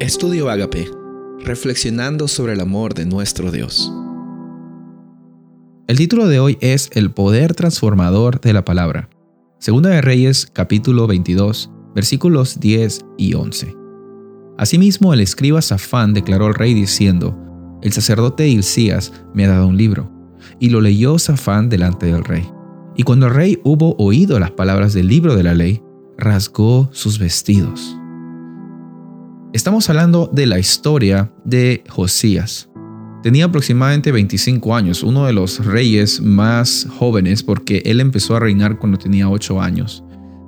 Estudio Agape, reflexionando sobre el amor de nuestro Dios. El título de hoy es El poder transformador de la palabra. Segunda de Reyes, capítulo 22, versículos 10 y 11. Asimismo, el escriba Safán declaró al rey diciendo: El sacerdote Hilcías me ha dado un libro. Y lo leyó Safán delante del rey. Y cuando el rey hubo oído las palabras del libro de la ley, rasgó sus vestidos. Estamos hablando de la historia de Josías. Tenía aproximadamente 25 años, uno de los reyes más jóvenes porque él empezó a reinar cuando tenía 8 años.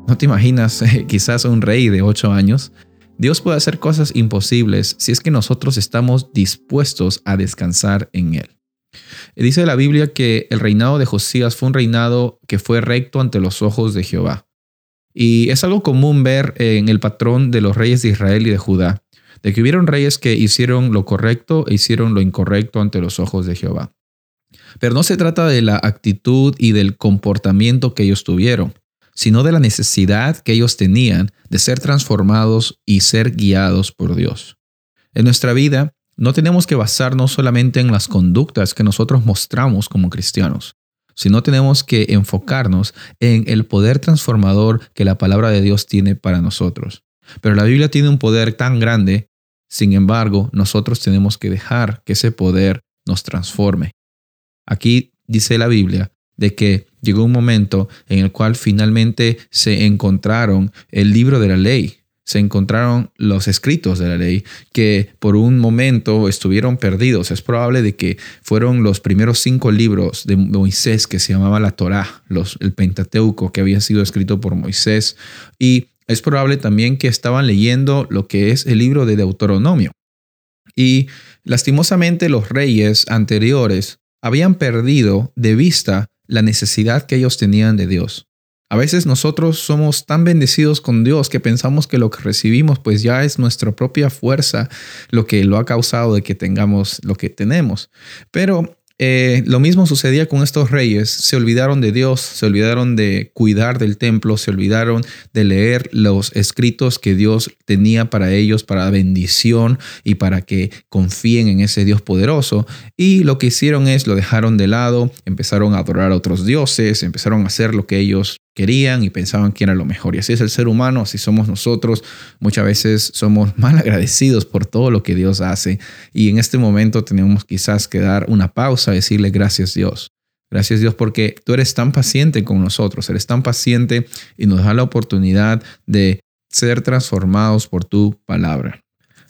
¿No te imaginas quizás un rey de 8 años? Dios puede hacer cosas imposibles si es que nosotros estamos dispuestos a descansar en Él. Dice la Biblia que el reinado de Josías fue un reinado que fue recto ante los ojos de Jehová. Y es algo común ver en el patrón de los reyes de Israel y de Judá, de que hubieron reyes que hicieron lo correcto e hicieron lo incorrecto ante los ojos de Jehová. Pero no se trata de la actitud y del comportamiento que ellos tuvieron, sino de la necesidad que ellos tenían de ser transformados y ser guiados por Dios. En nuestra vida no tenemos que basarnos solamente en las conductas que nosotros mostramos como cristianos, sino tenemos que enfocarnos en el poder transformador que la palabra de Dios tiene para nosotros. Pero la Biblia tiene un poder tan grande, sin embargo, nosotros tenemos que dejar que ese poder nos transforme. Aquí dice la Biblia de que llegó un momento en el cual finalmente se encontraron el libro de la ley, se encontraron los escritos de la ley que por un momento estuvieron perdidos. Es probable de que fueron los primeros cinco libros de Moisés que se llamaba la Torá, el Pentateuco que había sido escrito por Moisés. Y es probable también que estaban leyendo lo que es el libro de Deuteronomio. Y lastimosamente los reyes anteriores habían perdido de vista la necesidad que ellos tenían de Dios. A veces nosotros somos tan bendecidos con Dios que pensamos que lo que recibimos pues ya es nuestra propia fuerza lo que lo ha causado de que tengamos lo que tenemos. Pero eh, lo mismo sucedía con estos reyes. Se olvidaron de Dios, se olvidaron de cuidar del templo, se olvidaron de leer los escritos que Dios tenía para ellos, para bendición y para que confíen en ese Dios poderoso. Y lo que hicieron es lo dejaron de lado, empezaron a adorar a otros dioses, empezaron a hacer lo que ellos querían y pensaban que era lo mejor. Y así es el ser humano, así somos nosotros. Muchas veces somos mal agradecidos por todo lo que Dios hace. Y en este momento tenemos quizás que dar una pausa, decirle gracias Dios. Gracias Dios porque tú eres tan paciente con nosotros, eres tan paciente y nos da la oportunidad de ser transformados por tu palabra.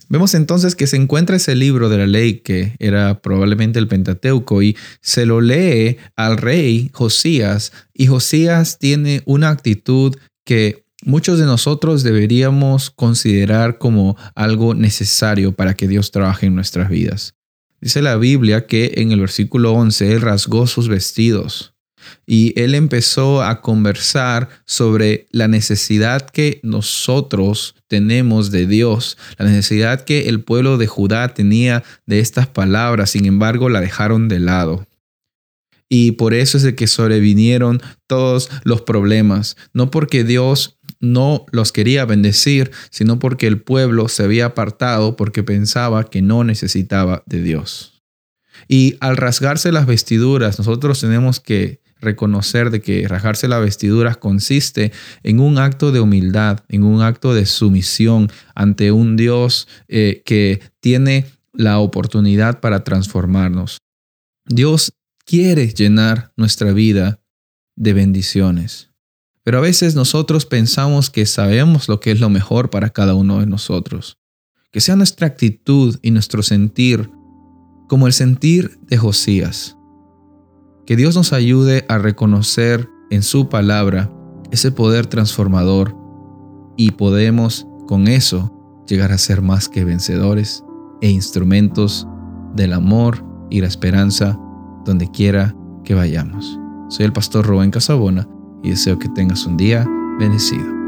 Vemos entonces que se encuentra ese libro de la ley que era probablemente el Pentateuco y se lo lee al rey Josías y Josías tiene una actitud que muchos de nosotros deberíamos considerar como algo necesario para que Dios trabaje en nuestras vidas. Dice la Biblia que en el versículo 11 él rasgó sus vestidos y él empezó a conversar sobre la necesidad que nosotros tenemos de Dios, la necesidad que el pueblo de Judá tenía de estas palabras, sin embargo la dejaron de lado. Y por eso es de que sobrevinieron todos los problemas, no porque Dios no los quería bendecir, sino porque el pueblo se había apartado porque pensaba que no necesitaba de Dios. Y al rasgarse las vestiduras, nosotros tenemos que reconocer de que rajarse las vestiduras consiste en un acto de humildad, en un acto de sumisión ante un Dios eh, que tiene la oportunidad para transformarnos. Dios quiere llenar nuestra vida de bendiciones. Pero a veces nosotros pensamos que sabemos lo que es lo mejor para cada uno de nosotros. Que sea nuestra actitud y nuestro sentir como el sentir de Josías que Dios nos ayude a reconocer en su palabra ese poder transformador y podemos con eso llegar a ser más que vencedores e instrumentos del amor y la esperanza donde quiera que vayamos. Soy el pastor Rubén Casabona y deseo que tengas un día bendecido.